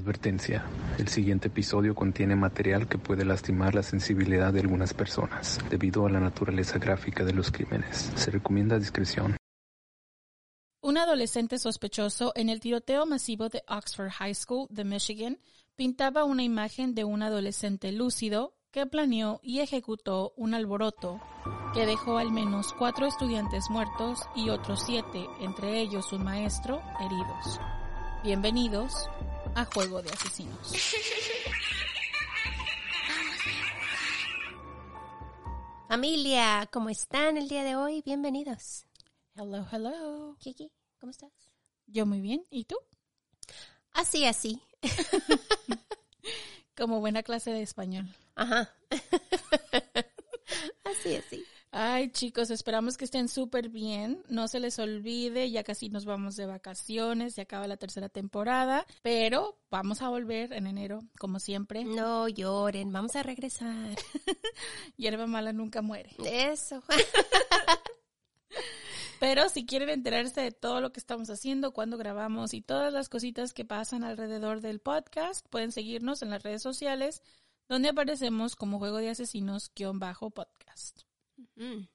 Advertencia. El siguiente episodio contiene material que puede lastimar la sensibilidad de algunas personas debido a la naturaleza gráfica de los crímenes. Se recomienda discreción. Un adolescente sospechoso en el tiroteo masivo de Oxford High School de Michigan pintaba una imagen de un adolescente lúcido que planeó y ejecutó un alboroto que dejó al menos cuatro estudiantes muertos y otros siete, entre ellos un maestro, heridos. Bienvenidos a Juego de Asesinos. Familia, ¿cómo están el día de hoy? Bienvenidos. Hello, hello. Kiki, ¿cómo estás? Yo muy bien. ¿Y tú? Así, así. Como buena clase de español. Ajá. así, así. Ay, chicos, esperamos que estén súper bien. No se les olvide, ya casi nos vamos de vacaciones, ya acaba la tercera temporada, pero vamos a volver en enero, como siempre. No lloren, vamos a regresar. Hierba mala nunca muere. Eso. Pero si quieren enterarse de todo lo que estamos haciendo, cuando grabamos y todas las cositas que pasan alrededor del podcast, pueden seguirnos en las redes sociales, donde aparecemos como Juego de Asesinos-podcast. Mm.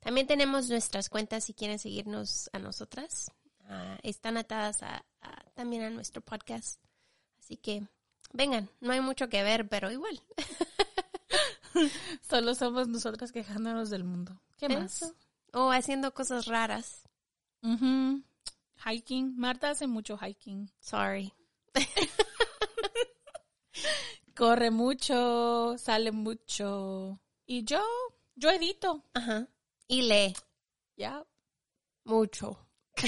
También tenemos nuestras cuentas si quieren seguirnos a nosotras. Ah, están atadas a, a- también a nuestro podcast. Así que vengan, no hay mucho que ver, pero igual. Solo somos nosotras quejándonos del mundo. ¿Qué más? O haciendo cosas raras. Hiking. Marta hace mucho hiking. Sorry. Corre mucho, sale mucho. Y yo, yo edito. Ajá. Y lee Ya. mucho.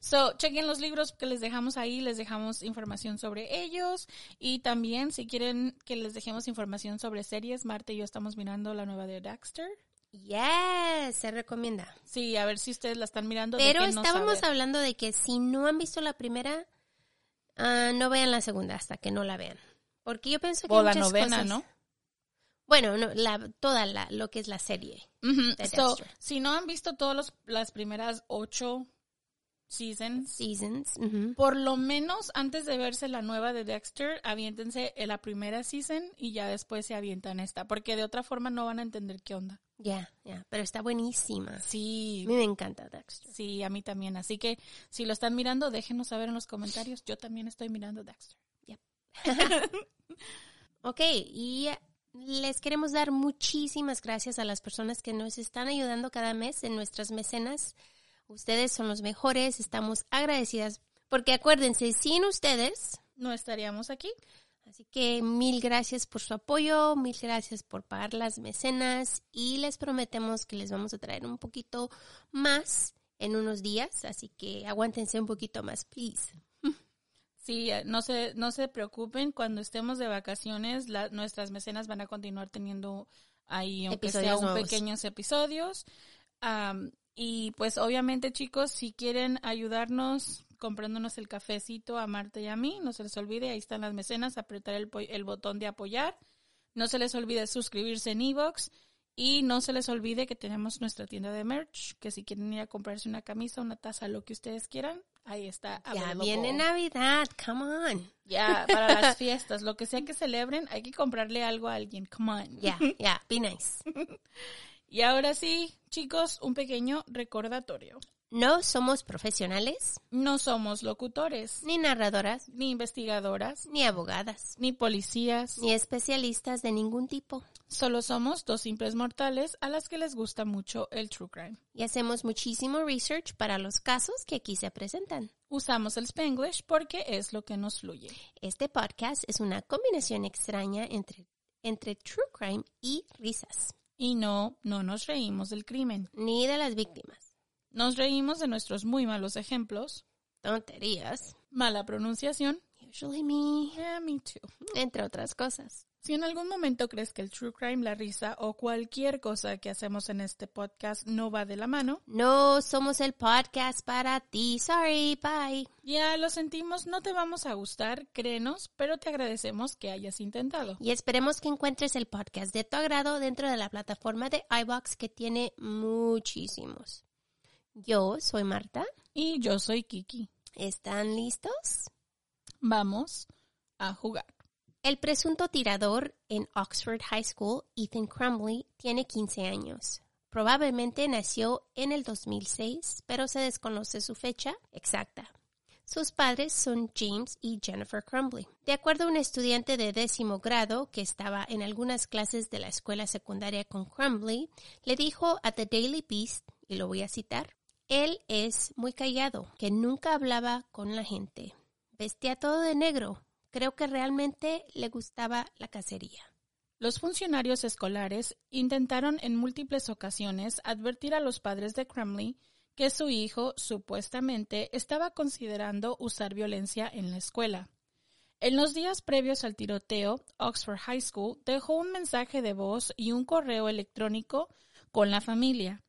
So, chequen los libros que les dejamos ahí, les dejamos información sobre ellos. Y también, si quieren que les dejemos información sobre series, Marta y yo estamos mirando la nueva de Dexter. Yes, se recomienda. Sí, a ver si ustedes la están mirando. Pero estábamos saber. hablando de que si no han visto la primera, ah, no vean la segunda hasta que no la vean. Porque yo pienso que O hay la muchas novena, cosas- ¿no? Bueno, no, la, toda la, lo que es la serie. So, Dexter. si no han visto todas las primeras ocho seasons, Seasons. por lo menos antes de verse la nueva de Dexter, aviéntense en la primera season y ya después se avientan esta, porque de otra forma no van a entender qué onda. Ya, ya, pero está buenísima. Sí, A mí me encanta Dexter. sí, a mí también. Así que si lo están mirando, déjenos saber en los comentarios. Yo también estoy mirando Dexter. Ok, y les queremos dar muchísimas gracias a las personas que nos están ayudando cada mes en nuestras mecenas. Ustedes son los mejores, estamos agradecidas porque acuérdense, sin ustedes, No estaríamos aquí. así que mil gracias por su apoyo, mil gracias por pagar las mecenas y les prometemos que les vamos a traer un poquito más en unos días, así que aguántense un poquito más, please. Sí, eh, no se, no se preocupen, cuando estemos de vacaciones, la- nuestras mecenas van a continuar teniendo ahí, aunque sea un nuevos. pequeños episodios. Am, y pues obviamente chicos, si quieren ayudarnos comprándonos el cafecito a Marta y a mí, no se les olvide, ahí están las mecenas, apretar el, el botón de apoyar. No se les olvide suscribirse en Evox. Y no se les olvide que tenemos nuestra tienda de merch, que si quieren ir a comprarse una camisa, una taza, lo que ustedes quieran, ahí está. Ya viene Navidad, come on. Ya, para las fiestas, lo que sea que celebren, hay que comprarle algo a alguien. Come on. Ya, ya, be nice. Y ahora sí, chicos, un pequeño recordatorio. No somos profesionales, No somos locutores, ni narradoras, ni investigadoras, ni abogadas, ni policías. ni especialistas de ningún tipo. Solo somos dos simples mortales a las que les gusta mucho el true crime. Y hacemos muchísimo research para los casos que aquí se presentan. Usamos el Spanglish porque es lo que nos fluye. Este podcast es una combinación extraña entre, entre true crime y risas, Y no, no nos reímos del crimen. ni de las víctimas. Nos reímos de nuestros muy malos ejemplos, Tonterías. mala pronunciación, Usually me, yeah, me too. entre otras cosas. Si en algún momento crees que el true crime, la risa o cualquier cosa que hacemos en este podcast no va de la mano, No somos el podcast para ti. Sorry, bye. ya lo sentimos, no te vamos a gustar, créenos, pero te agradecemos que hayas intentado. Y esperemos que encuentres el podcast de tu agrado dentro de la plataforma de iBox que tiene muchísimos. Yo soy Marta. Y yo soy Kiki. ¿Están listos? Vamos a jugar. El presunto tirador en Oxford High School, Ethan Crumley, tiene 15 años. Probablemente nació en el 2006, pero se desconoce su fecha exacta. Sus padres son James y Jennifer Crumley. De acuerdo a un estudiante de décimo grado que estaba en algunas clases de la escuela secundaria con Crumley, le dijo a The Daily Beast, y lo voy a citar, él es muy callado, que nunca hablaba con la gente. Vestía todo de negro. Creo que realmente le gustaba la cacería. Los funcionarios escolares intentaron en múltiples ocasiones advertir a los padres de Crumley que su hijo supuestamente estaba considerando usar violencia en la escuela. En los días previos al tiroteo, Oxford High School dejó un mensaje de voz y un correo electrónico con la familia,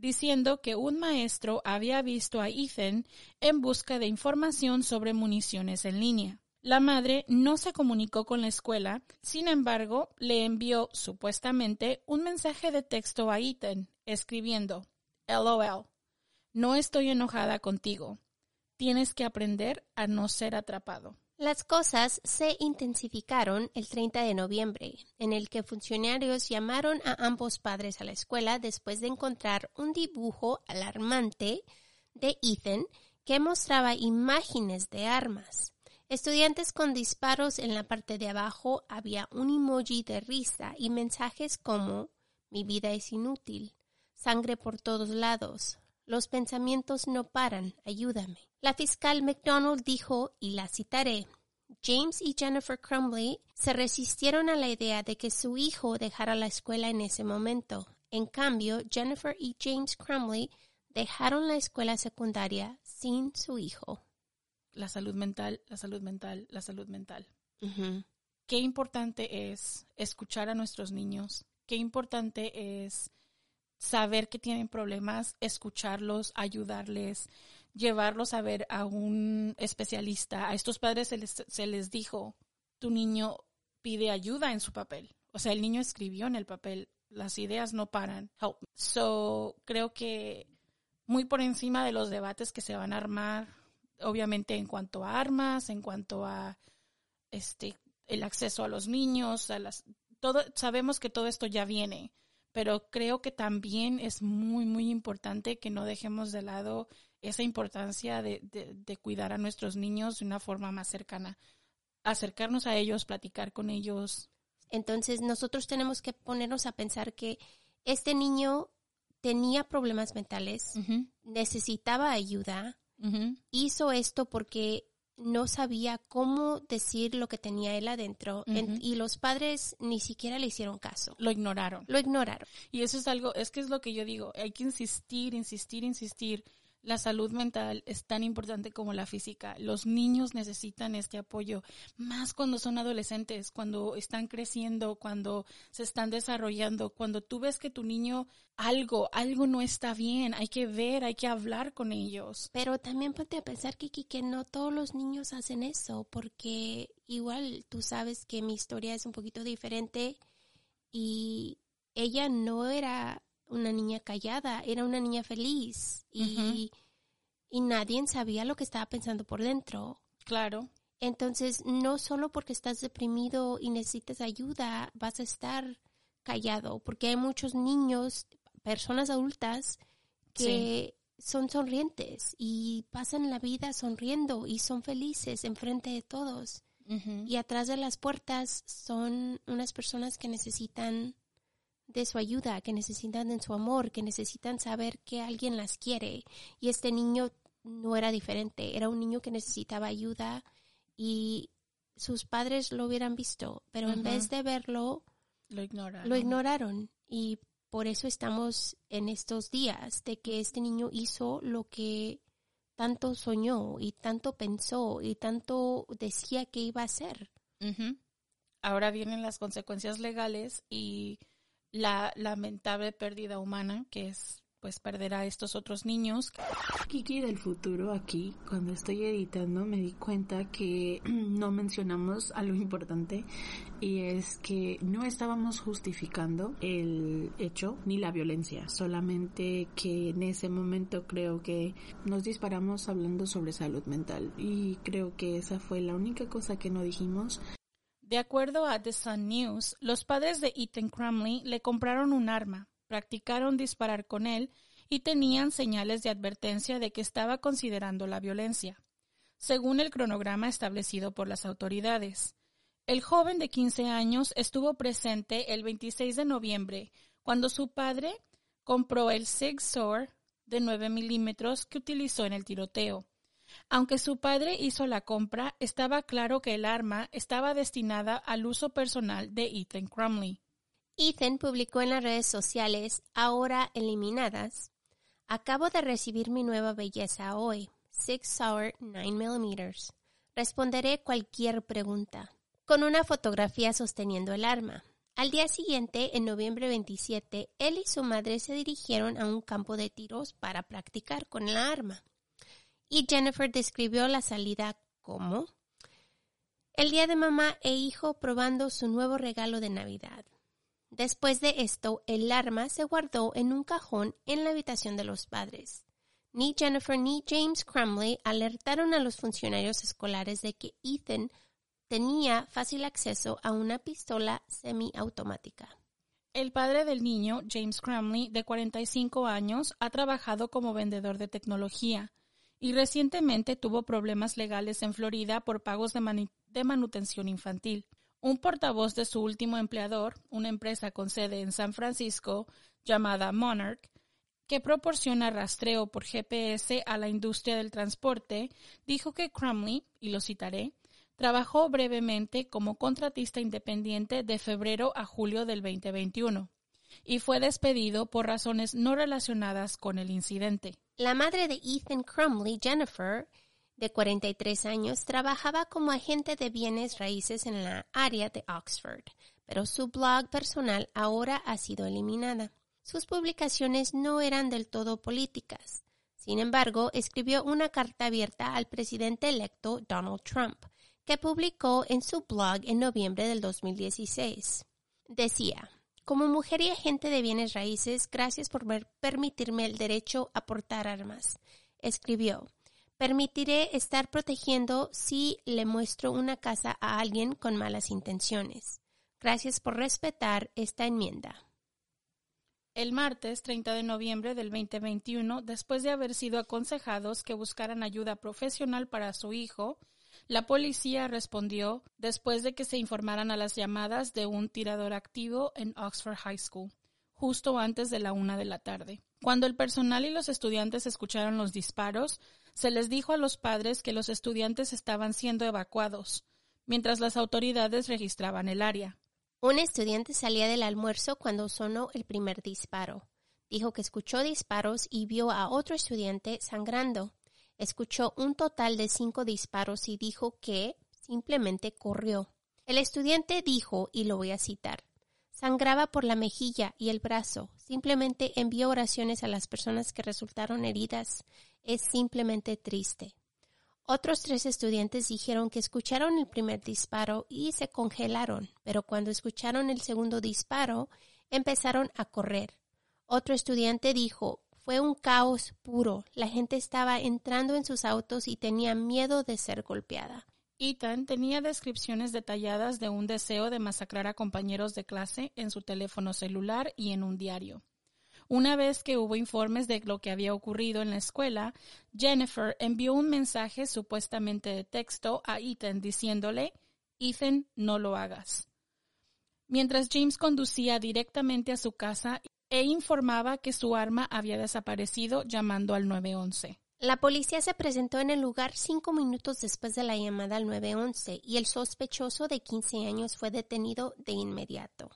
diciendo que un maestro había visto a Ethan en busca de información sobre municiones en línea. La madre no se comunicó con la escuela, sin embargo, le envió supuestamente un mensaje de texto a Ethan, escribiendo LOL. No estoy enojada contigo. Tienes que aprender a no ser atrapado. Las cosas se intensificaron el 30 de noviembre, en el que funcionarios llamaron a ambos padres a la escuela después de encontrar un dibujo alarmante de Ethan que mostraba imágenes de armas. Estudiantes con disparos en la parte de abajo había un emoji de risa y mensajes como mi vida es inútil, sangre por todos lados, los pensamientos no paran, ayúdame. La fiscal McDonald dijo, y la citaré, James y Jennifer Crumley se resistieron a la idea de que su hijo dejara la escuela en ese momento. En cambio, Jennifer y James Crumley dejaron la escuela secundaria sin su hijo. La salud mental, la salud mental, la salud mental. Qué importante es escuchar a nuestros niños. Qué importante es saber que tienen problemas, escucharlos, ayudarles, llevarlos a ver a un especialista. A estos padres se les, se les dijo, tu niño pide ayuda en su papel. O sea, el niño escribió en el papel, las ideas no paran. Help. So, creo que muy por encima de los debates que se van a armar, obviamente en cuanto a armas, en cuanto a este el acceso a los niños, a las todo sabemos que todo esto ya viene pero creo que también es muy, muy importante que no dejemos de lado esa importancia de, de, cuidar a nuestros niños de una forma más cercana, acercarnos a ellos, platicar con ellos. Entonces nosotros tenemos que ponernos a pensar que este niño tenía problemas mentales, necesitaba ayuda, hizo esto porque no sabía cómo decir lo que tenía él adentro y los padres ni siquiera le hicieron caso. Lo ignoraron. Lo ignoraron. Y eso es algo, es que es lo que yo digo, hay que insistir, insistir, insistir la salud mental es tan importante como la física. Los niños necesitan este apoyo, más cuando son adolescentes, cuando están creciendo, cuando se están desarrollando, cuando tú ves que tu niño algo, algo no está bien, hay que ver, hay que hablar con ellos. Pero también ponte a pensar, Kiki, que no todos los niños hacen eso, porque igual tú sabes que mi historia es un poquito diferente y ella no era una niña callada, era una niña feliz y, y nadie sabía lo que estaba pensando por dentro. Claro. Entonces, no solo porque estás deprimido y necesitas ayuda, vas a estar callado, porque hay muchos niños, personas adultas, que son sonrientes y pasan la vida sonriendo y son felices enfrente de todos. Y atrás de las puertas son unas personas que necesitan de su ayuda, que necesitan de su amor, que necesitan saber que alguien las quiere. Y este niño no era diferente, era un niño que necesitaba ayuda y sus padres lo hubieran visto, pero en vez de verlo, lo ignoraron. Lo ignoraron y por eso estamos en estos días de que este niño hizo lo que tanto soñó y tanto pensó y tanto decía que iba a hacer. Ahora vienen las consecuencias legales y la lamentable pérdida humana, que es pues perder a estos otros niños. Kiki del futuro aquí, cuando estoy editando me di cuenta que no mencionamos algo importante y es que no estábamos justificando el hecho ni la violencia, solamente que en ese momento creo que nos disparamos hablando sobre salud mental y creo que esa fue la única cosa que no dijimos. De acuerdo a The Sun News, los padres de Ethan Crumley le compraron un arma, practicaron disparar con él y tenían señales de advertencia de que estaba considerando la violencia, según el cronograma establecido por las autoridades. El joven de 15 años estuvo presente el 26 de noviembre, cuando su padre compró el Sig Sauer de 9 milímetros que utilizó en el tiroteo. Aunque su padre hizo la compra, estaba claro que el arma estaba destinada al uso personal de Ethan Crumley. Ethan publicó en las redes sociales, ahora eliminadas, Acabo de recibir mi nueva belleza hoy, Six Sauer 9 mm. Responderé cualquier pregunta. Con una fotografía sosteniendo el arma. Al día siguiente, en noviembre 27, él y su madre se dirigieron a un campo de tiros para practicar con la arma. Y Jennifer describió la salida como el día de mamá e hijo probando su nuevo regalo de Navidad. Después de esto, el arma se guardó en un cajón en la habitación de los padres. Ni Jennifer ni James Crumley alertaron a los funcionarios escolares de que Ethan tenía fácil acceso a una pistola semiautomática. El padre del niño, James Crumley, de 45 años, ha trabajado como vendedor de tecnología y recientemente tuvo problemas legales en Florida por pagos de, manutención infantil. Un portavoz de su último empleador, una empresa con sede en San Francisco llamada Monarch, que proporciona rastreo por GPS a la industria del transporte, dijo que Crumley, y lo citaré, trabajó brevemente como contratista independiente de febrero a julio del 2021 y fue despedido por razones no relacionadas con el incidente. La madre de Ethan Crumley, Jennifer, de 43 años, trabajaba como agente de bienes raíces en la área de Oxford, pero su blog personal ahora ha sido eliminada. Sus publicaciones no eran del todo políticas. Sin embargo, escribió una carta abierta al presidente electo Donald Trump, que publicó en su blog en noviembre del 2016. Decía, como mujer y agente de bienes raíces, gracias por permitirme el derecho a portar armas. Escribió, Permitiré estar protegiendo si le muestro una casa a alguien con malas intenciones. Gracias por respetar esta enmienda. El martes 30 de noviembre del 2021, después de haber sido aconsejados que buscaran ayuda profesional para su hijo, la policía respondió después de que se informaran a las llamadas de un tirador activo en Oxford High School, justo antes de la una de la tarde. Cuando el personal y los estudiantes escucharon los disparos, se les dijo a los padres que los estudiantes estaban siendo evacuados, mientras las autoridades registraban el área. Un estudiante salía del almuerzo cuando sonó el primer disparo. Dijo que escuchó disparos y vio a otro estudiante sangrando. Escuchó un total de cinco disparos y dijo que simplemente corrió. El estudiante dijo, y lo voy a citar, sangraba por la mejilla y el brazo. Simplemente envió oraciones a las personas que resultaron heridas es simplemente triste. Otros tres estudiantes dijeron que escucharon el primer disparo y se congelaron, pero cuando escucharon el segundo disparo empezaron a correr. Otro estudiante dijo fue un caos puro. La gente estaba entrando en sus autos y tenía miedo de ser golpeada. Ethan tenía descripciones detalladas de un deseo de masacrar a compañeros de clase en su teléfono celular y en un diario. Una vez que hubo informes de lo que había ocurrido en la escuela, Jennifer envió un mensaje supuestamente de texto a Ethan diciéndole, Ethan, no lo hagas. Mientras James conducía directamente a su casa e informaba que su arma había desaparecido llamando al 911. La policía se presentó en el lugar cinco minutos después de la llamada al 911 y el sospechoso de 15 años fue detenido de inmediato.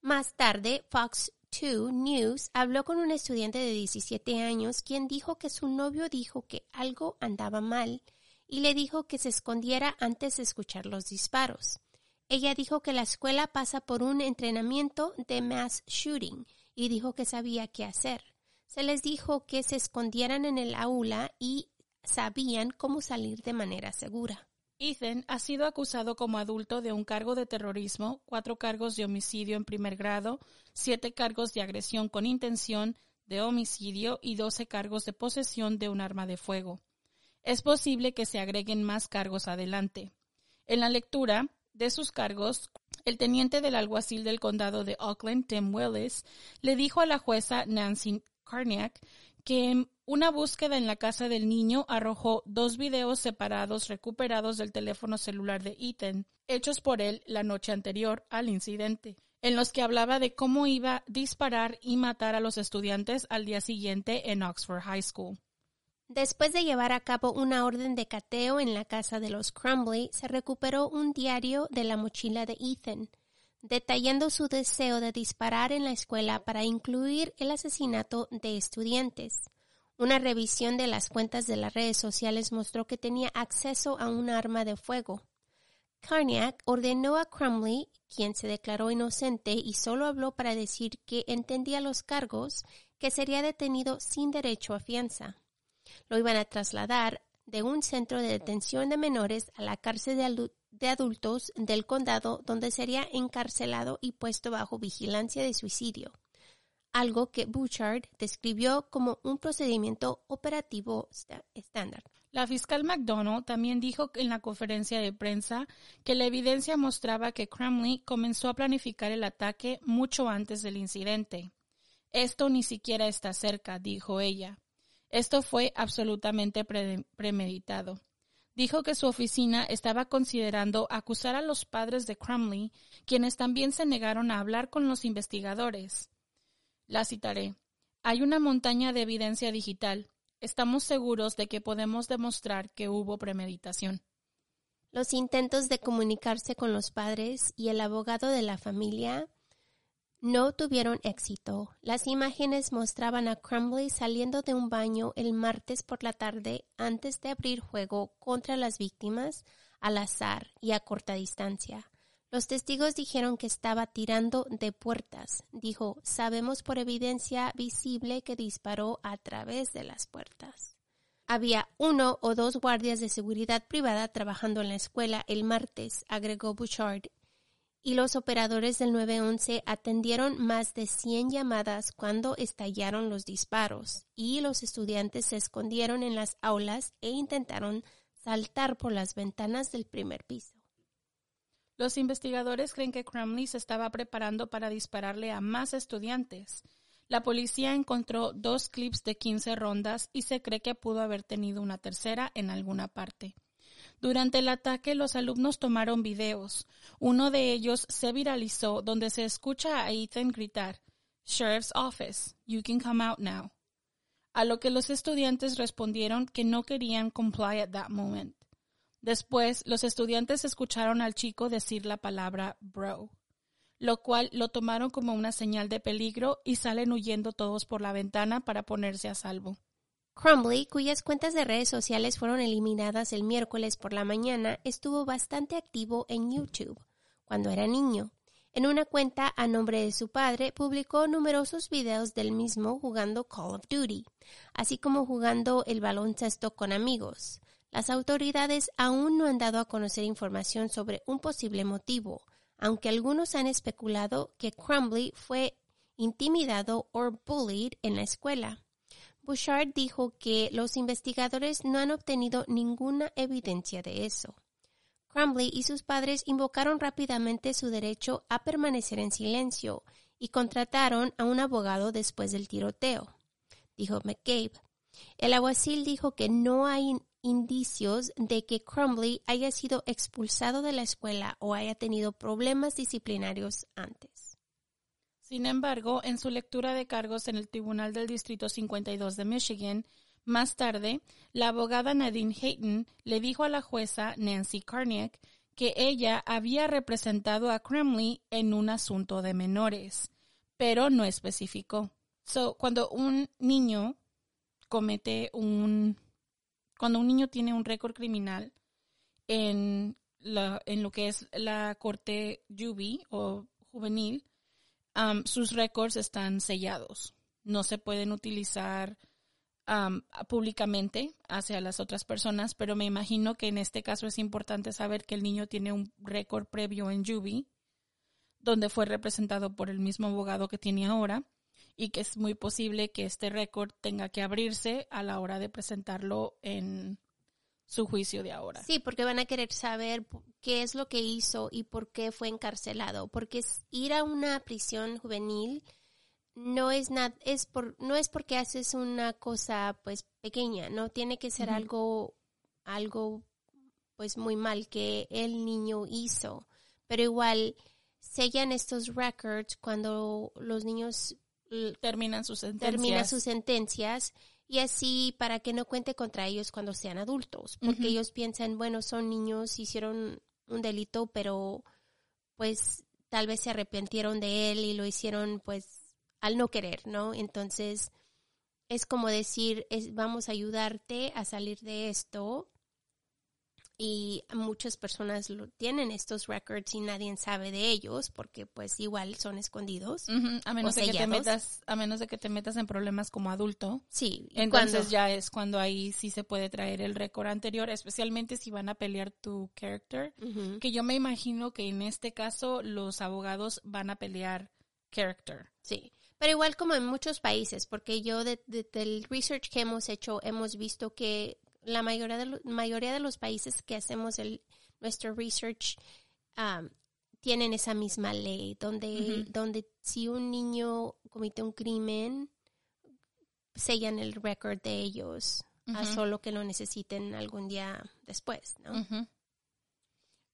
Más tarde, Fox News habló con un estudiante de 17 años quien dijo que su novio dijo que algo andaba mal y le dijo que se escondiera antes de escuchar los disparos. Ella dijo que la escuela pasa por un entrenamiento de mass shooting y dijo que sabía qué hacer. se les dijo que se escondieran en el aula y sabían cómo salir de manera segura. Ethan ha sido acusado como adulto de un cargo de terrorismo, cuatro cargos de homicidio en primer grado, siete cargos de agresión con intención de homicidio y doce cargos de posesión de un arma de fuego. Es posible que se agreguen más cargos adelante. En la lectura de sus cargos, el teniente del alguacil del condado de Auckland, Tim Willis, le dijo a la jueza Nancy Carniak que una búsqueda en la casa del niño arrojó dos videos separados recuperados del teléfono celular de Ethan, hechos por él la noche anterior al incidente, en los que hablaba de cómo iba a disparar y matar a los estudiantes al día siguiente en Oxford High School. Después de llevar a cabo una orden de cateo en la casa de los Crumbly, se recuperó un diario de la mochila de Ethan, detallando su deseo de disparar en la escuela para incluir el asesinato de estudiantes. Una revisión de las cuentas de las redes sociales mostró que tenía acceso a un arma de fuego. Carniak ordenó a Crumley, quien se declaró inocente y solo habló para decir que entendía los cargos, que sería detenido sin derecho a fianza. Lo iban a trasladar de un centro de detención de menores a la cárcel de, adultos del condado, donde sería encarcelado y puesto bajo vigilancia de suicidio algo que Bouchard describió como un procedimiento operativo estándar. La fiscal McDonald también dijo en la conferencia de prensa que la evidencia mostraba que Crumley comenzó a planificar el ataque mucho antes del incidente. Esto ni siquiera está cerca, dijo ella. Esto fue absolutamente premeditado. Dijo que su oficina estaba considerando acusar a los padres de Crumley, quienes también se negaron a hablar con los investigadores. La citaré. Hay una montaña de evidencia digital. Estamos seguros de que podemos demostrar que hubo premeditación. Los intentos de comunicarse con los padres y el abogado de la familia no tuvieron éxito. Las imágenes mostraban a Crumley saliendo de un baño el martes por la tarde antes de abrir juego contra las víctimas al azar y a corta distancia. Los testigos dijeron que estaba tirando de puertas. Dijo, sabemos por evidencia visible que disparó a través de las puertas. Había uno o dos guardias de seguridad privada trabajando en la escuela el martes, agregó Bouchard, y los operadores del 911 atendieron más de 100 llamadas cuando estallaron los disparos, y los estudiantes se escondieron en las aulas e intentaron saltar por las ventanas del primer piso. Los investigadores creen que Crumley se estaba preparando para dispararle a más estudiantes. La policía encontró dos clips de 15 rondas y se cree que pudo haber tenido una tercera en alguna parte. Durante el ataque los alumnos tomaron videos. Uno de ellos se viralizó donde se escucha a Ethan gritar Sheriff's Office, you can come out now. A lo que los estudiantes respondieron que no querían comply at that moment. Después, los estudiantes escucharon al chico decir la palabra bro, lo cual lo tomaron como una señal de peligro y salen huyendo todos por la ventana para ponerse a salvo. Crumbly, cuyas cuentas de redes sociales fueron eliminadas el miércoles por la mañana, estuvo bastante activo en YouTube cuando era niño. En una cuenta a nombre de su padre, publicó numerosos videos del mismo jugando Call of Duty, así como jugando el baloncesto con amigos. Las autoridades aún no han dado a conocer información sobre un posible motivo, aunque algunos han especulado que Crumbly fue intimidado o bullied en la escuela. Bouchard dijo que los investigadores no han obtenido ninguna evidencia de eso. Crumbly y sus padres invocaron rápidamente su derecho a permanecer en silencio y contrataron a un abogado después del tiroteo, dijo McCabe. El aguacil dijo que no hay indicios de que Crumbly haya sido expulsado de la escuela o haya tenido problemas disciplinarios antes. Sin embargo, en su lectura de cargos en el Tribunal del Distrito 52 de Michigan, más tarde, la abogada Nadine Hayton le dijo a la jueza Nancy Carniak que ella había representado a Crumley en un asunto de menores, pero no especificó. So, cuando un niño comete un cuando un niño tiene un récord criminal en, la, en lo que es la corte o juvenil, sus récords están sellados. no se pueden utilizar um, públicamente hacia las otras personas, pero me imagino que en este caso es importante saber que el niño tiene un récord previo en Juby, donde fue representado por el mismo abogado que tiene ahora, y que es muy posible que este récord tenga que abrirse a la hora de presentarlo en su juicio de ahora. Sí, porque van a querer saber qué es lo que hizo y por qué fue encarcelado, porque ir a una prisión juvenil no es nada, es por, no es porque haces una cosa pues pequeña, no tiene que ser algo, algo pues muy mal que el niño hizo, pero igual sellan estos records cuando los niños terminan sus sentencias. Terminan sus sentencias y así para que no cuente contra ellos cuando sean adultos, porque ellos piensan, bueno, son niños, hicieron un delito, pero pues tal vez se arrepintieron de él y lo hicieron pues al no querer, ¿no? Entonces, es como decir, es, vamos a ayudarte a salir de esto. Y muchas personas lo, tienen estos records y nadie sabe de ellos porque pues igual son escondidos. a menos de que te metas, a menos de que te metas en problemas como adulto. Sí. Entonces ya es cuando ahí sí se puede traer el récord anterior, especialmente si van a pelear tu character. Que yo me imagino que en este caso los abogados van a pelear character. Sí. Pero igual como en muchos países, porque yo de, del research que hemos hecho hemos visto que la mayoría de, mayoría de los países que hacemos el, nuestro research um, tienen esa misma ley, donde, donde si un niño comete un crimen, sellan el récord de ellos, a solo que lo necesiten algún día después, ¿no?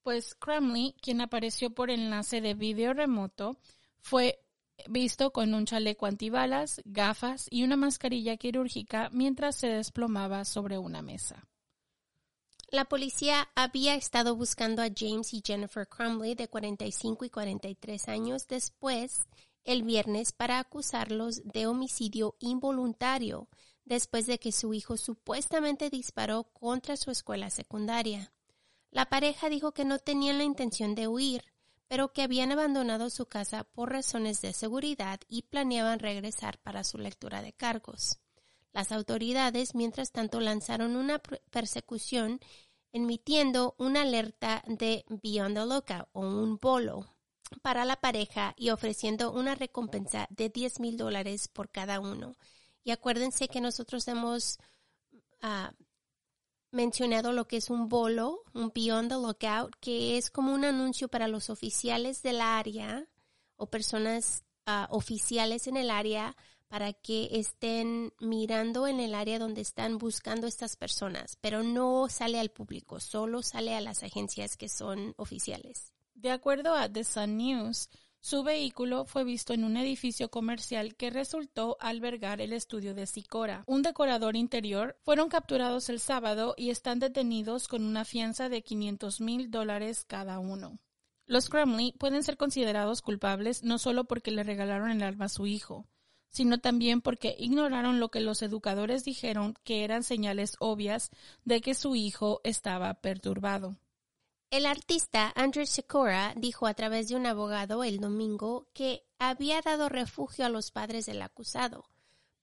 Pues Crumley, quien apareció por enlace de video remoto, fue visto con un chaleco antibalas, gafas y una mascarilla quirúrgica mientras se desplomaba sobre una mesa. La policía había estado buscando a James y Jennifer Crumley de 45 y 43 años después el viernes para acusarlos de homicidio involuntario después de que su hijo supuestamente disparó contra su escuela secundaria. La pareja dijo que no tenían la intención de huir, pero que habían abandonado su casa por razones de seguridad y planeaban regresar para su lectura de cargos. Las autoridades, mientras tanto, lanzaron una persecución emitiendo una alerta de Beyond the Lookout o un bolo para la pareja y ofreciendo una recompensa de 10 mil dólares por cada uno. Y acuérdense que nosotros hemos ah, mencionado lo que es un bolo, un Beyond the Lookout, que es como un anuncio para los oficiales del área o personas ah, oficiales en el área para que estén mirando en el área donde están buscando estas personas, pero no sale al público, solo sale a las agencias que son oficiales. De acuerdo a The Sun News, su vehículo fue visto en un edificio comercial que resultó albergar el estudio de Sicora. Un decorador interior fueron capturados el sábado y están detenidos con una fianza de 500 mil dólares cada uno. Los Crumley pueden ser considerados culpables no solo porque le regalaron el arma a su hijo, sino también porque ignoraron lo que los educadores dijeron que eran señales obvias de que su hijo estaba perturbado. El artista Andrew Sikora dijo a través de un abogado el domingo que había dado refugio a los padres del acusado,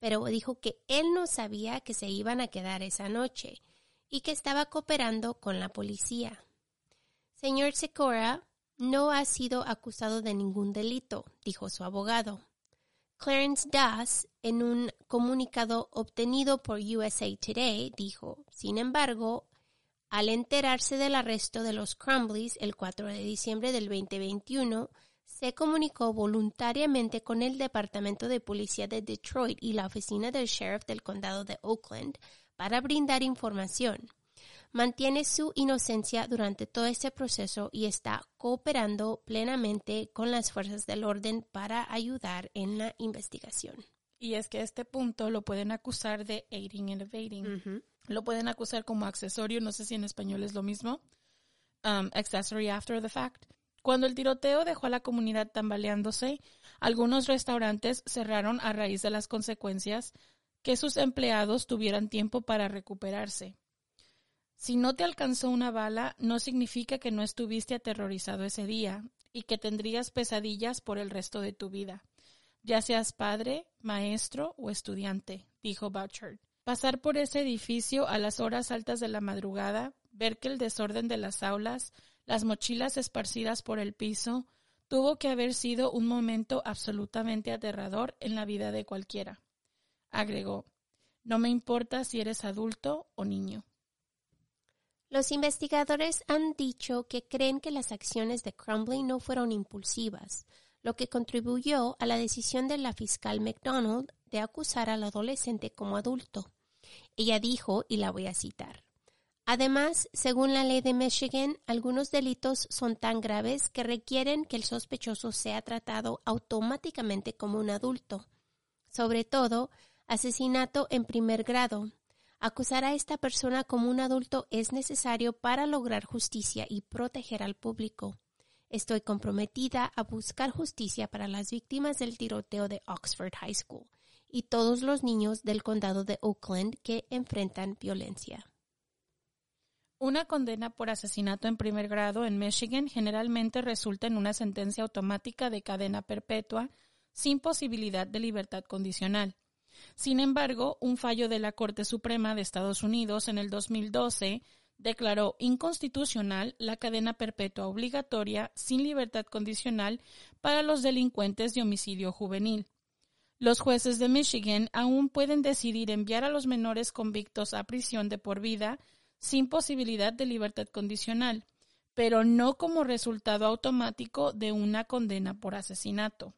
pero dijo que él no sabía que se iban a quedar esa noche y que estaba cooperando con la policía. Señor Sikora no ha sido acusado de ningún delito, dijo su abogado. Clarence Das, en un comunicado obtenido por USA Today, dijo, sin embargo, al enterarse del arresto de los Crumbleys el 4 de diciembre del 2021, se comunicó voluntariamente con el Departamento de Policía de Detroit y la Oficina del Sheriff del Condado de Oakland para brindar información. Mantiene su inocencia durante todo este proceso y está cooperando plenamente con las fuerzas del orden para ayudar en la investigación. Y es que a este punto lo pueden acusar de aiding and evading. Lo pueden acusar como accesorio, no sé si en español es lo mismo. Um, accessory after the fact. Cuando el tiroteo dejó a la comunidad tambaleándose, algunos restaurantes cerraron a raíz de las consecuencias que sus empleados tuvieran tiempo para recuperarse. Si no te alcanzó una bala, no significa que no estuviste aterrorizado ese día y que tendrías pesadillas por el resto de tu vida. ya seas padre, maestro o estudiante, dijo Bouchard. Pasar por ese edificio a las horas altas de la madrugada, ver que el desorden de las aulas, las mochilas esparcidas por el piso, tuvo que haber sido un momento absolutamente aterrador en la vida de cualquiera. Agregó, no me importa si eres adulto o niño. Los investigadores han dicho que creen que las acciones de Crumbly no fueron impulsivas, lo que contribuyó a la decisión de la fiscal McDonald de acusar al adolescente como adulto. Ella dijo, y la voy a citar, Además, según la ley de Michigan, algunos delitos son tan graves que requieren que el sospechoso sea tratado automáticamente como un adulto. Sobre todo, asesinato en primer grado. Acusar a esta persona como un adulto es necesario para lograr justicia y proteger al público. Estoy comprometida a buscar justicia para las víctimas del tiroteo de Oxford High School y todos los niños del condado de Oakland que enfrentan violencia. Una condena por asesinato en primer grado en Michigan generalmente resulta en una sentencia automática de cadena perpetua sin posibilidad de libertad condicional. Sin embargo, un fallo de la Corte Suprema de Estados Unidos en el 2012 declaró inconstitucional la cadena perpetua obligatoria sin libertad condicional para los delincuentes de homicidio juvenil. Los jueces de Michigan aún pueden decidir enviar a los menores convictos a prisión de por vida sin posibilidad de libertad condicional, pero no como resultado automático de una condena por asesinato.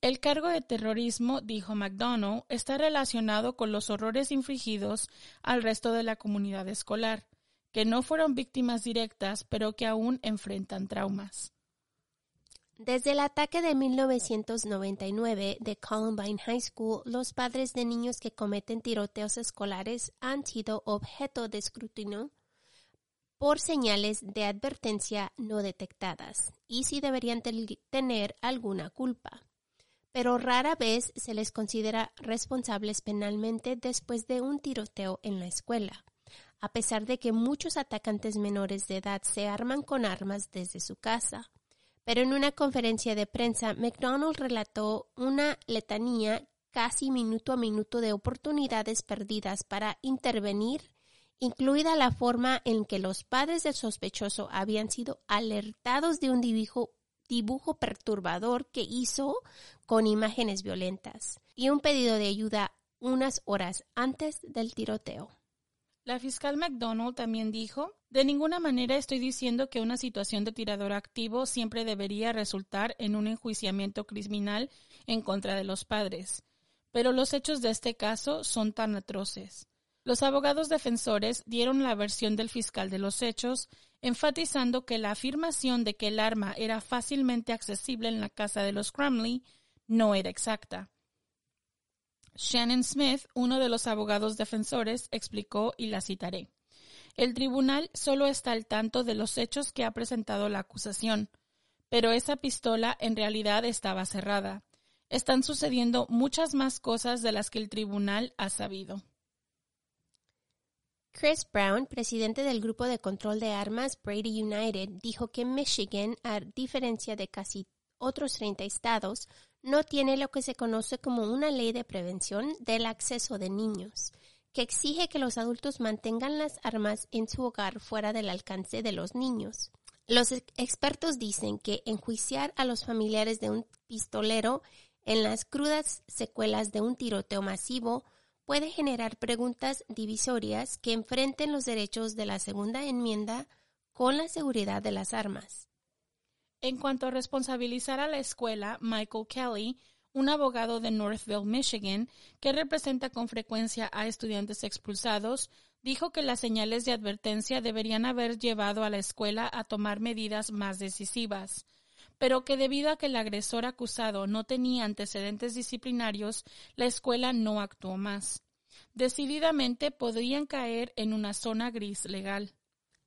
El cargo de terrorismo, dijo McDonough, está relacionado con los horrores infligidos al resto de la comunidad escolar, que no fueron víctimas directas, pero que aún enfrentan traumas. Desde el ataque de 1999 de Columbine High School, los padres de niños que cometen tiroteos escolares han sido objeto de escrutinio por señales de advertencia no detectadas y si deberían tener alguna culpa pero rara vez se les considera responsables penalmente después de un tiroteo en la escuela, a pesar de que muchos atacantes menores de edad se arman con armas desde su casa. Pero en una conferencia de prensa, McDonald relató una letanía casi minuto a minuto de oportunidades perdidas para intervenir, incluida la forma en que los padres del sospechoso habían sido alertados de un dibujo dibujo perturbador que hizo con imágenes violentas y un pedido de ayuda unas horas antes del tiroteo. La fiscal McDonald también dijo, de ninguna manera estoy diciendo que una situación de tirador activo siempre debería resultar en un enjuiciamiento criminal en contra de los padres, pero los hechos de este caso son tan atroces. Los abogados defensores dieron la versión del fiscal de los hechos enfatizando que la afirmación de que el arma era fácilmente accesible en la casa de los Crumley no era exacta. Shannon Smith, uno de los abogados defensores, explicó, y la citaré, El tribunal solo está al tanto de los hechos que ha presentado la acusación, pero esa pistola en realidad estaba cerrada. Están sucediendo muchas más cosas de las que el tribunal ha sabido. Chris Brown, presidente del grupo de control de armas Brady United, dijo que Michigan, a diferencia de casi otros 30 estados, no tiene lo que se conoce como una ley de prevención del acceso de niños, que exige que los adultos mantengan las armas en su hogar fuera del alcance de los niños. Los expertos dicen que enjuiciar a los familiares de un pistolero en las crudas secuelas de un tiroteo masivo puede generar preguntas divisorias que enfrenten los derechos de la segunda enmienda con la seguridad de las armas. En cuanto a responsabilizar a la escuela, Michael Kelly, un abogado de Northville, Michigan, que representa con frecuencia a estudiantes expulsados, dijo que las señales de advertencia deberían haber llevado a la escuela a tomar medidas más decisivas, pero que debido a que el agresor acusado no tenía antecedentes disciplinarios, la escuela no actuó más. Decididamente podrían caer en una zona gris legal.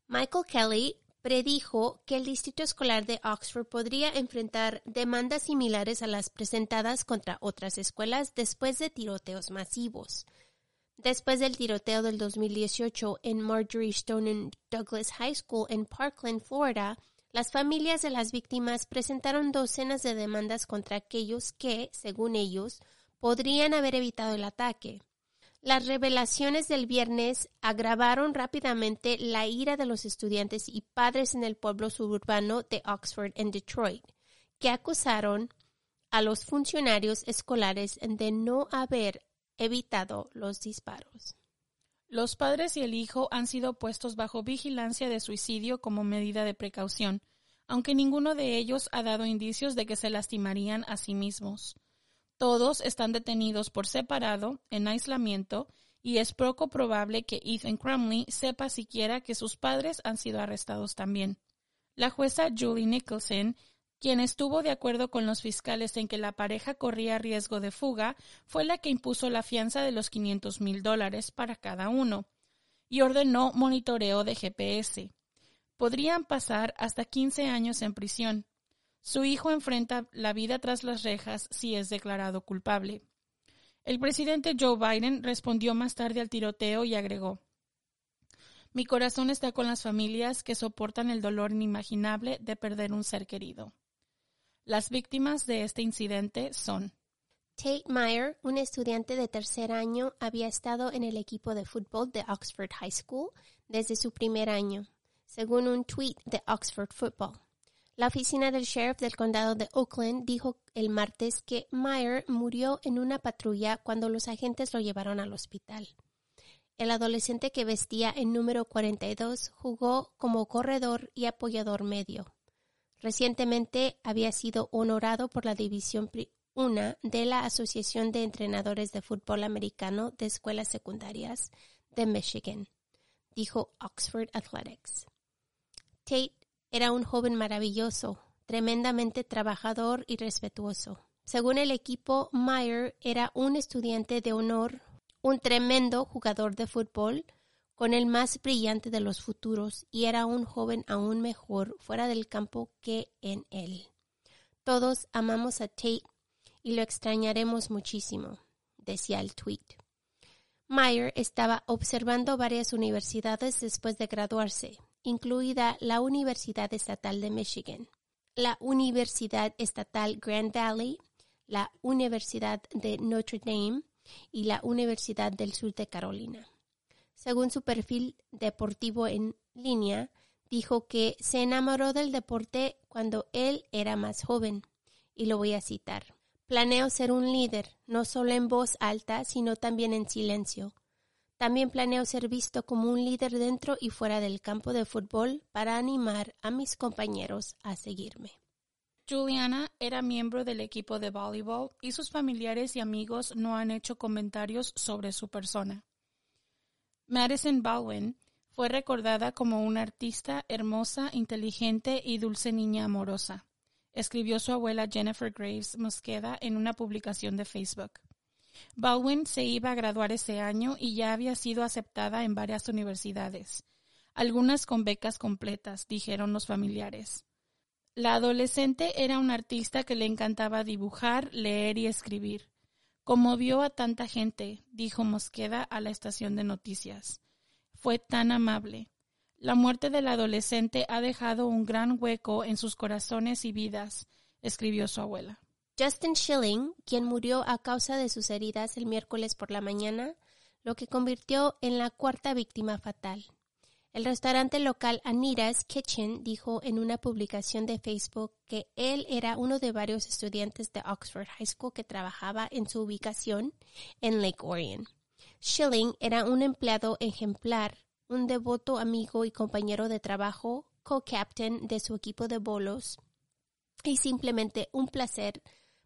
Michael Kelly predijo que el Distrito Escolar de Oxford podría enfrentar demandas similares a las presentadas contra otras escuelas después de tiroteos masivos. Después del tiroteo del 2018 en Marjorie Stone Douglas High School en Parkland, Florida, Las familias de las víctimas presentaron docenas de demandas contra aquellos que, según ellos, podrían haber evitado el ataque. Las revelaciones del viernes agravaron rápidamente la ira de los estudiantes y padres en el pueblo suburbano de Oxford en Detroit, que acusaron a los funcionarios escolares de no haber evitado los disparos. Los padres y el hijo han sido puestos bajo vigilancia de suicidio como medida de precaución, aunque ninguno de ellos ha dado indicios de que se lastimarían a sí mismos. Todos están detenidos por separado, en aislamiento, y es poco probable que Ethan Crumley sepa siquiera que sus padres han sido arrestados también. La jueza Julie Nicholson, quien estuvo de acuerdo con los fiscales en que la pareja corría riesgo de fuga, fue la que impuso la fianza de los 500 mil dólares para cada uno y ordenó monitoreo de GPS. Podrían pasar hasta 15 años en prisión. Su hijo enfrenta la vida tras las rejas si es declarado culpable. El presidente Joe Biden respondió más tarde al tiroteo y agregó Mi corazón está con las familias que soportan el dolor inimaginable de perder un ser querido. Las víctimas de este incidente son Tate Meyer, un estudiante de tercer año, había estado en el equipo de fútbol de Oxford High School desde su primer año, según un tweet de Oxford Football. La oficina del sheriff del condado de Oakland dijo el martes que Meyer murió en una patrulla cuando los agentes lo llevaron al hospital. El adolescente que vestía el número 42 jugó como corredor y apoyador medio. Recientemente había sido honorado por la División 1 de la Asociación de Entrenadores de Fútbol Americano de Escuelas Secundarias de Michigan, dijo Oxford Athletics. Tate era un joven maravilloso, tremendamente trabajador y respetuoso. Según el equipo, Meyer era un estudiante de honor, un tremendo jugador de fútbol, con el más brillante de los futuros, y era un joven aún mejor fuera del campo que en él. Todos amamos a Tate y lo extrañaremos muchísimo, decía el tweet. Meyer estaba observando varias universidades después de graduarse, incluida la Universidad Estatal de Michigan, la Universidad Estatal Grand Valley, la Universidad de Notre Dame y la Universidad del Sur de Carolina. Según su perfil deportivo en línea, dijo que se enamoró del deporte cuando él era más joven. Y lo voy a citar. Planeo ser un líder, no solo en voz alta, sino también en silencio. También planeo ser visto como un líder dentro y fuera del campo de fútbol para animar a mis compañeros a seguirme. Juliana era miembro del equipo de voleibol y sus familiares y amigos no han hecho comentarios sobre su persona. Madison Baldwin fue recordada como una artista hermosa, inteligente y dulce niña amorosa, escribió su abuela Jennifer Graves Mosqueda en una publicación de Facebook. Baldwin se iba a graduar ese año y ya había sido aceptada en varias universidades, algunas con becas completas, dijeron los familiares. La adolescente era una artista que le encantaba dibujar, leer y escribir. Conmovió a tanta gente, dijo Mosqueda a la estación de noticias. Fue tan amable. La muerte del adolescente ha dejado un gran hueco en sus corazones y vidas, escribió su abuela. Justin Schilling, quien murió a causa de sus heridas el miércoles por la mañana, lo que convirtió en la cuarta víctima fatal. El restaurante local Anita's Kitchen dijo en una publicación de Facebook que él era uno de varios estudiantes de Oxford High School que trabajaba en su ubicación en Lake Orion. Schilling era un empleado ejemplar, un devoto amigo y compañero de trabajo, co-captain de su equipo de bolos y simplemente un placer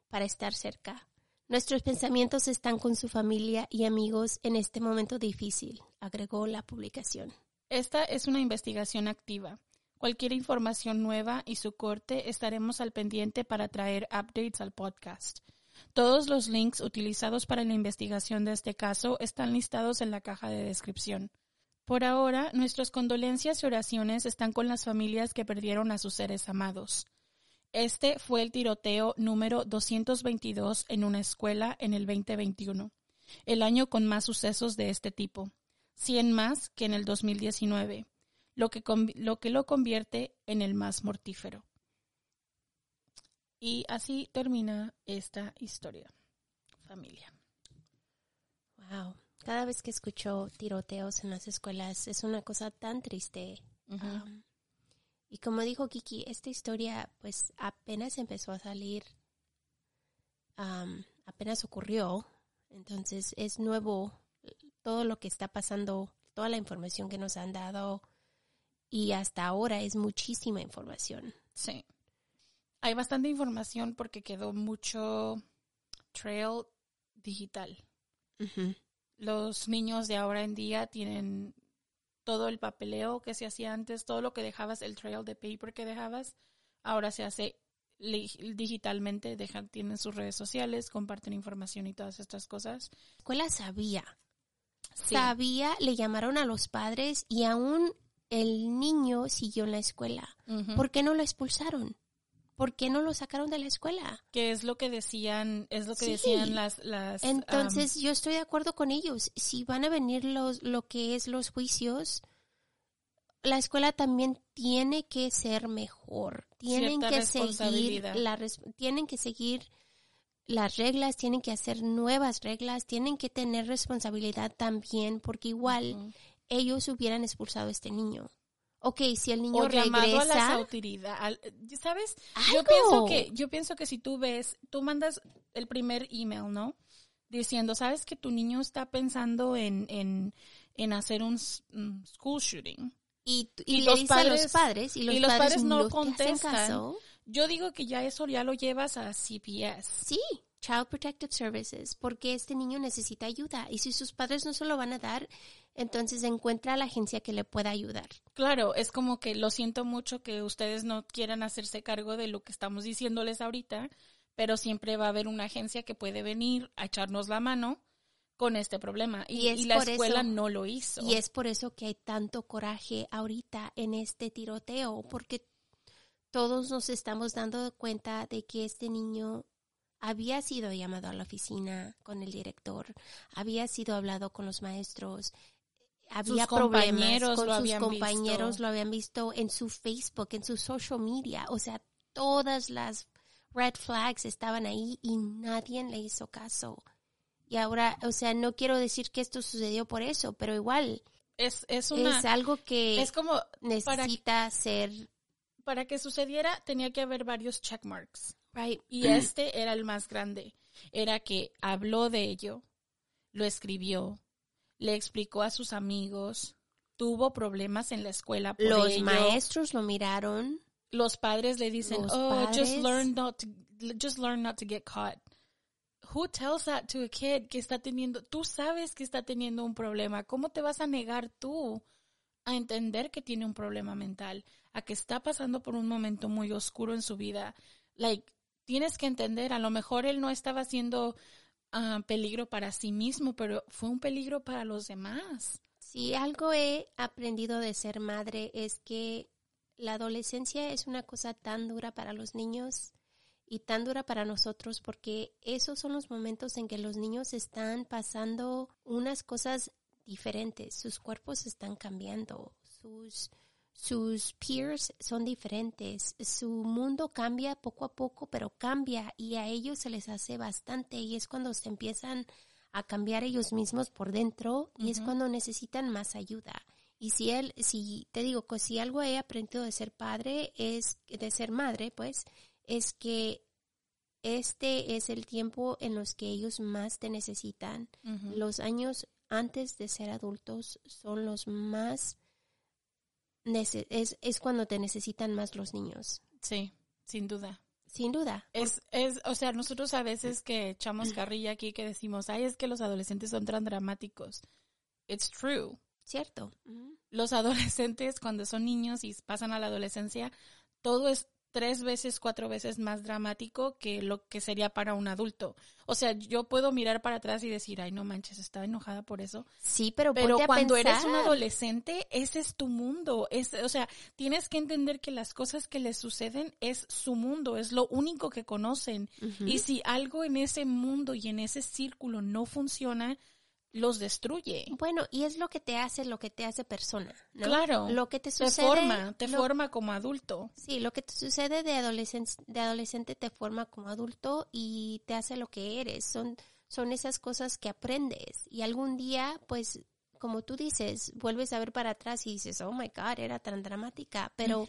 para estar cerca. Nuestros pensamientos están con su familia y amigos en este momento difícil, agregó la publicación. Esta es una investigación activa. Cualquier información nueva y su corte estaremos al pendiente para traer updates al podcast. Todos los links utilizados para la investigación de este caso están listados en la caja de descripción. Por ahora, nuestras condolencias y oraciones están con las familias que perdieron a sus seres amados. Este fue el tiroteo número 222 en una escuela en el 2021, el año con más sucesos de este tipo, 100 más que en el 2019. lo que, lo que lo convierte en el más mortífero. Y así termina esta historia, familia. Wow. Cada vez que escucho tiroteos en las escuelas es una cosa tan triste. Um, y como dijo Kiki, esta historia pues apenas empezó a salir, um, apenas ocurrió, entonces es nuevo todo lo que está pasando, toda la información que nos han dado y hasta ahora es muchísima información. Sí. Hay bastante información porque quedó mucho trail digital. Los niños de ahora en día tienen todo el papeleo que se hacía antes, todo lo que dejabas, el trail de paper que dejabas, ahora se hace digitalmente, dejan, tienen sus redes sociales, comparten información y todas estas cosas. La escuela sabía, Sí. sabía, le llamaron a los padres y aún el niño siguió en la escuela. ¿Por qué no lo expulsaron? ¿Por qué no lo sacaron de la escuela? que es lo que decían, es lo que Sí. decían las, las um, Entonces, yo estoy de acuerdo con ellos. Si van a venir los, lo que es los juicios, la escuela también tiene que ser mejor. Tienen Cierta que seguir la tienen que seguir las reglas, tienen que hacer nuevas reglas, tienen que tener responsabilidad también, porque igual ellos hubieran expulsado a este niño. Ok, si el niño o llamado a las autoridades, ¿sabes? Yo algo. pienso que yo pienso que si tú ves, tú mandas el primer email, ¿no? Diciendo, sabes que tu niño está pensando en en, en hacer un school shooting. y, y y, le los dice a los padres- padres y los, y los padres, padres no contestan. Yo digo que ya eso ya lo llevas a CPS. Sí, Child Protective Services, porque este niño necesita ayuda y si sus padres no se lo van a dar, entonces encuentra a la agencia que le pueda ayudar. Claro, es como que lo siento mucho que ustedes no quieran hacerse cargo de lo que estamos diciéndoles ahorita, pero siempre va a haber una agencia que puede venir a echarnos la mano con este problema. Y, Y es y la escuela eso- no lo hizo. Y es por eso que hay tanto coraje ahorita en este tiroteo, porque todos nos estamos dando cuenta de que este niño había sido llamado a la oficina con el director, había sido hablado con los maestros, había Sus problemas con sus compañeros, visto. lo habían visto en su Facebook, en su social media, o sea, todas las red flags estaban ahí y nadie le hizo caso. Y ahora, o sea, no quiero decir que esto sucedió por eso, pero igual es, es una... es algo que es como, para, necesita ser para que sucediera tenía que haber varios checkmarks. Right. Y este era el más grande. Era que habló de ello, lo escribió, le explicó a sus amigos, tuvo problemas en la escuela por Los ello. maestros lo miraron. los padres le dicen, Los "Oh, just learn not to just learn not to get caught." Who tells that to a kid que está teniendo, tú sabes que está teniendo un problema, ¿cómo te vas a negar tú a entender que tiene un problema mental, a que está pasando por un momento muy oscuro en su vida? Like, tienes que entender, a lo mejor él no estaba haciendo ah, peligro para sí mismo, pero fue un peligro para los demás. Si algo he aprendido de ser madre es que la adolescencia es una cosa tan dura para los niños y tan dura para nosotros porque esos son los momentos en que los niños están pasando unas cosas diferentes, sus cuerpos están cambiando, sus sus peers son diferentes, su mundo cambia poco a poco, pero cambia y a ellos se les hace bastante y es cuando se empiezan a cambiar ellos mismos por dentro y es cuando necesitan más ayuda. Y si él, si te digo que si algo he aprendido de ser padre es de ser madre, pues es que este es el tiempo en los que ellos más te necesitan. Los años antes de ser adultos son los más es, es cuando te necesitan más los niños. Sí, sin duda. Sin duda. Es, es, o sea, nosotros a veces que echamos carrilla aquí que decimos, ay, es que los adolescentes son tan dramáticos. It's true. ¿Cierto? Los adolescentes cuando son niños y pasan a la adolescencia, todo es tres veces, cuatro veces más dramático que lo que sería para un adulto. O sea, yo puedo mirar para atrás y decir, ay, no manches, estaba enojada por eso. Sí, pero, Pero cuando eres un adolescente, ese es tu mundo. Es, o sea, tienes que entender que las cosas que les suceden es su mundo, es lo único que conocen. Y si algo en ese mundo y en ese círculo no funciona, los destruye. Bueno, y es lo que te hace, lo que te hace persona, ¿no? Claro. Lo que te Te sucede. forma, te lo- forma como adulto. Sí, lo que te sucede de adolescente, de adolescente te forma como adulto y te hace lo que eres. Son, son esas cosas que aprendes. Y algún día, pues, como tú dices, vuelves a ver para atrás y dices, oh my God, era tan dramática. Pero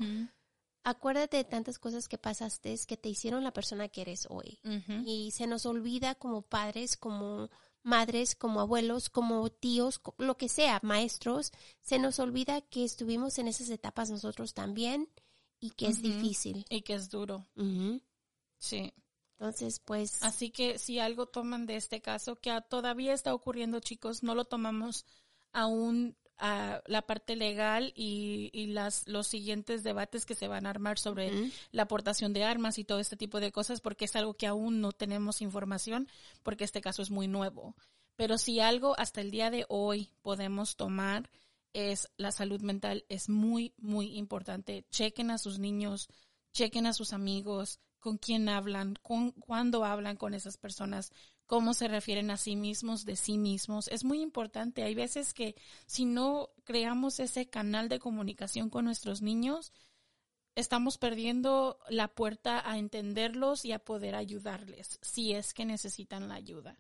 acuérdate de tantas cosas que pasaste que te hicieron la persona que eres hoy. Y se nos olvida como padres, como madres, como abuelos, como tíos, lo que sea, maestros, se nos olvida que estuvimos en esas etapas nosotros también y que es difícil. Y que es duro. Sí. Entonces, pues, Así que si algo toman de este caso que a- todavía está ocurriendo, chicos, no lo tomamos aún a la parte legal y, y las los siguientes debates que se van a armar sobre la aportación de armas y todo este tipo de cosas porque es algo que aún no tenemos información porque este caso es muy nuevo. Pero si algo hasta el día de hoy podemos tomar es la salud mental es muy muy importante. Chequen a sus niños, chequen a sus amigos, con quién hablan, con cuándo hablan con esas personas, cómo se refieren a sí mismos, de sí mismos. Es muy importante. Hay veces que si no creamos ese canal de comunicación con nuestros niños, estamos perdiendo la puerta a entenderlos y a poder ayudarles si es que necesitan la ayuda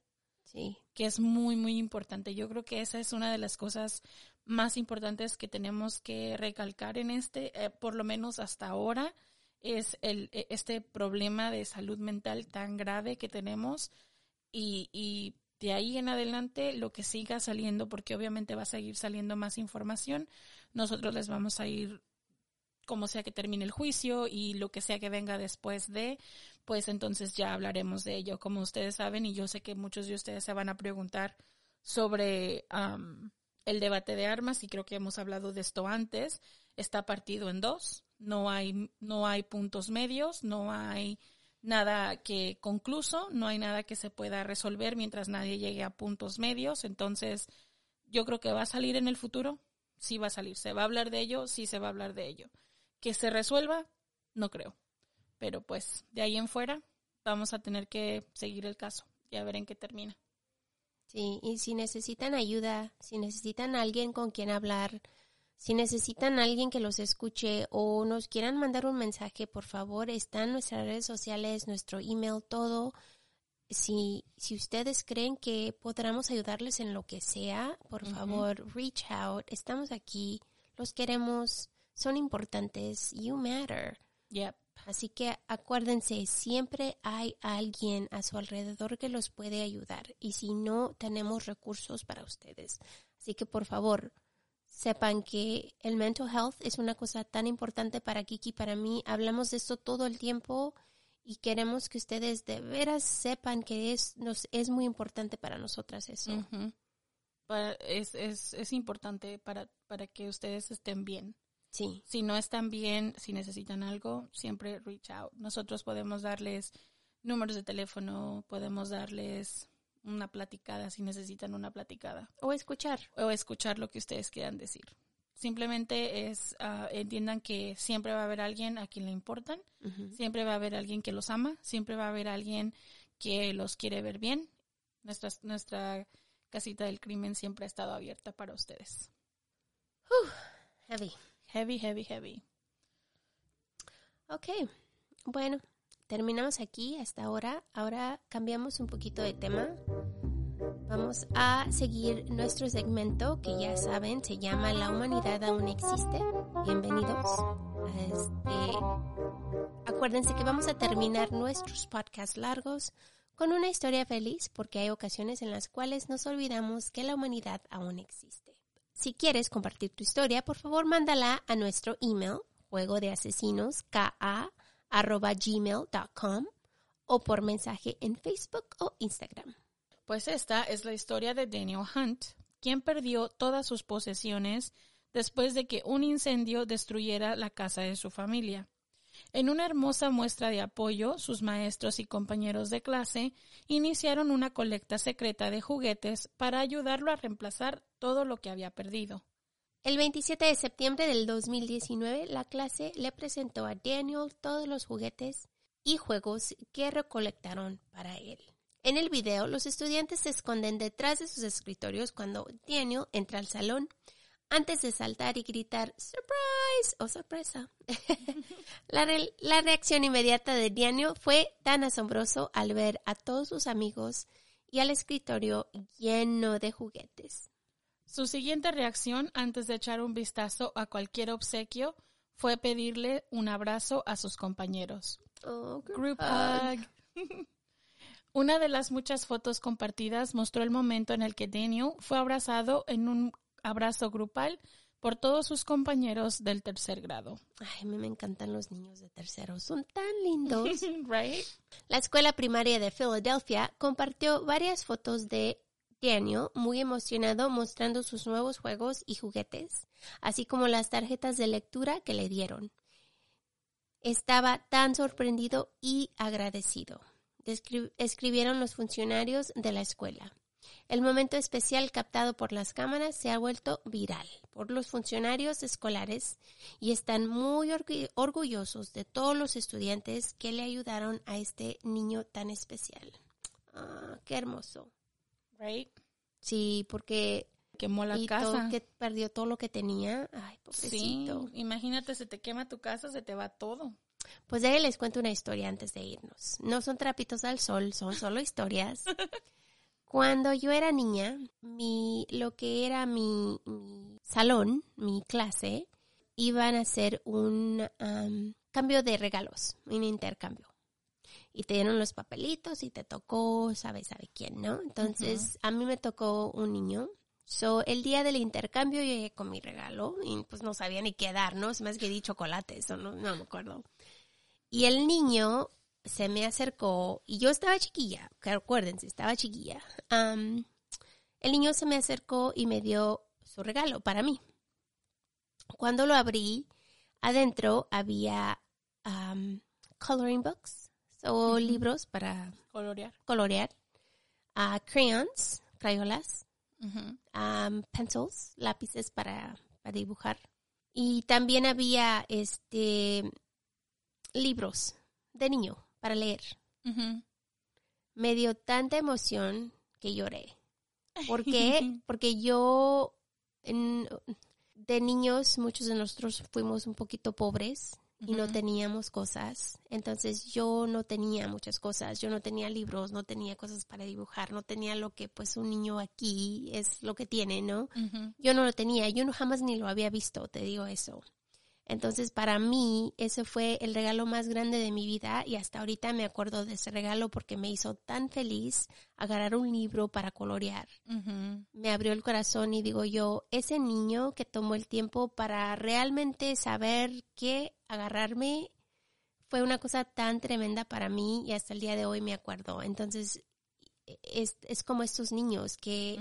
sí, que es muy, muy importante. Yo creo que esa es una de las cosas más importantes que tenemos que recalcar en este, eh, por lo menos hasta ahora, es el, eh, este problema de salud mental tan grave que tenemos y, y de ahí en adelante lo que siga saliendo, porque obviamente va a seguir saliendo más información, nosotros les vamos a ir como sea que termine el juicio y lo que sea que venga después de, pues entonces ya hablaremos de ello. Como ustedes saben, y yo sé que muchos de ustedes se van a preguntar sobre am, el debate de armas, y creo que hemos hablado de esto antes, está partido en dos, no hay, no hay puntos medios, no hay nada que concluso, no hay nada que se pueda resolver mientras nadie llegue a puntos medios, entonces yo creo que va a salir en el futuro, sí va a salir, se va a hablar de ello, sí se va a hablar de ello. Que se resuelva, no creo. Pero pues de ahí en fuera vamos a tener que seguir el caso y a ver en qué termina. sí. Y si necesitan ayuda, si necesitan alguien con quien hablar, si necesitan alguien que los escuche o nos quieran mandar un mensaje, por favor, están nuestras redes sociales, nuestro email, todo. Si, si ustedes creen que podamos ayudarles en lo que sea, por favor, reach out. Estamos aquí, los queremos, son importantes, you matter. Yep. Así que acuérdense, siempre hay alguien a su alrededor que los puede ayudar y si no, tenemos recursos para ustedes. Así que por favor, sepan que el mental health es una cosa tan importante para Kiki y para mí. Hablamos de esto todo el tiempo y queremos que ustedes de veras sepan que es, nos, es muy importante para nosotras eso. Para- es, es, es importante para, para que ustedes estén bien. Sí, Si no están bien, si necesitan algo, siempre reach out. Nosotros podemos darles números de teléfono, podemos darles una platicada si necesitan una platicada o escuchar. o escuchar lo que ustedes quieran decir. Simplemente es, ah, entiendan que siempre va a haber alguien a quien le importan, siempre va a haber alguien que los ama, siempre va a haber alguien que los quiere ver bien. Nuestra, nuestra casita del crimen siempre ha estado abierta para ustedes. Heavy. Heavy, heavy, heavy. Ok, bueno, terminamos aquí hasta ahora. Ahora cambiamos un poquito de tema. Vamos a seguir nuestro segmento que ya saben se llama La humanidad aún existe. Bienvenidos. Este, acuérdense que vamos a terminar nuestros podcasts largos con una historia feliz porque hay ocasiones en las cuales nos olvidamos que la humanidad aún existe. Si quieres compartir tu historia, por favor mándala a nuestro email juego de asesinos gmail.com o por mensaje en Facebook o Instagram. Pues esta es la historia de Daniel Hunt, quien perdió todas sus posesiones después de que un incendio destruyera la casa de su familia. En una hermosa muestra de apoyo, sus maestros y compañeros de clase iniciaron una colecta secreta de juguetes para ayudarlo a reemplazar todo lo que había perdido. El 27 de septiembre del 2019, la clase le presentó a Daniel todos los juguetes y juegos que recolectaron para él. En el video, los estudiantes se esconden detrás de sus escritorios cuando Daniel entra al salón antes de saltar y gritar surprise o sorpresa. la, la, reacción inmediata de Daniel fue tan asombroso al ver a todos sus amigos y al escritorio lleno de juguetes. Su siguiente reacción antes de echar un vistazo a cualquier obsequio fue pedirle un abrazo a sus compañeros. Oh, group, hug. Una de las muchas fotos compartidas mostró el momento en el que Daniel fue abrazado en un abrazo grupal por todos sus compañeros del tercer grado. Ay, a mí me encantan los niños de tercero, son tan lindos. right? La escuela primaria de Filadelfia compartió varias fotos de Muy emocionado mostrando sus nuevos juegos y juguetes, así como las tarjetas de lectura que le dieron. Estaba tan sorprendido y agradecido. escribieron los funcionarios de la escuela. El momento especial captado por las cámaras se ha vuelto viral por los funcionarios escolares y están muy orgullosos de todos los estudiantes que le ayudaron a este niño tan especial. Ah, qué hermoso. Right? Sí, porque quemó la casa. que perdió todo lo que tenía. Ay, pobrecito. Sí, imagínate, se te quema tu casa, se te va todo. Pues déjenles les cuento una historia antes de irnos. No son trapitos al sol, son solo historias. Cuando yo era niña, mi, lo que era mi, salón, mi clase, iban a hacer un cambio de regalos, un intercambio. Y te dieron los papelitos y te tocó, sabe, sabe quién, ¿no? Entonces, a mí me tocó un niño. So, el día del intercambio yo llegué con mi regalo y pues no sabía ni qué dar, ¿no? Me hace que di chocolate, eso no, no me acuerdo. Y el niño se me acercó y yo estaba chiquilla, que acuérdense, estaba chiquilla. el niño se me acercó y me dio su regalo para mí. Cuando lo abrí, adentro había coloring books, o libros para colorear, colorear uh, crayons, crayolas, pencils, lápices para, para dibujar. Y también había este libros de niño para leer. Me dio tanta emoción que lloré. ¿Por qué? Porque yo, de niños, muchos de nosotros fuimos un poquito pobres y no teníamos cosas. Entonces yo no tenía muchas cosas. Yo no tenía libros, no tenía cosas para dibujar, no tenía lo que pues un niño aquí es lo que tiene, ¿no? Yo no lo tenía, yo no jamás ni lo había visto, te digo eso. Entonces, para mí, ese fue el regalo más grande de mi vida y hasta ahorita me acuerdo de ese regalo porque me hizo tan feliz agarrar un libro para colorear. Me abrió el corazón y digo yo, ese niño que tomó el tiempo para realmente saber qué agarrarme fue una cosa tan tremenda para mí y hasta el día de hoy me acuerdo. Entonces, es, es como estos niños que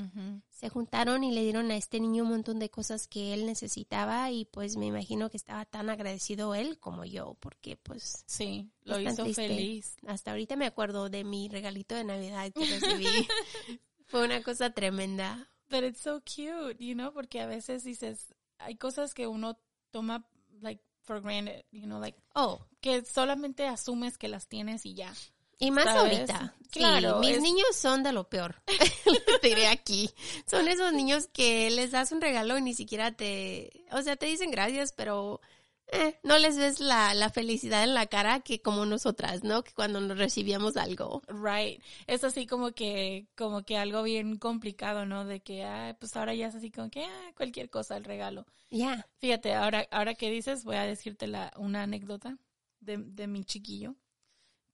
se juntaron y le dieron a este niño un montón de cosas que él necesitaba y pues me imagino que estaba tan agradecido él como yo porque pues sí lo hizo feliz. Hasta ahorita me acuerdo de mi regalito de navidad que recibí. Fue una cosa tremenda. But it's so cute you know porque a veces dices hay cosas que uno toma like for granted you know like oh. que solamente asumes que las tienes y ya y más ahorita. Claro. mis niños son de lo peor. te diré aquí. Son esos niños que les das un regalo y ni siquiera te. O sea, te dicen gracias, pero. Eh, no les ves la, la felicidad en la cara que como nosotras, ¿no? Que cuando nos recibíamos algo. Right. Es así como que, como que algo bien complicado, ¿no? De que, ah, pues ahora ya es así como que, ah, cualquier cosa, el regalo. Ya. Fíjate, ahora, ahora que dices, voy a decirte la, una anécdota de, de mi chiquillo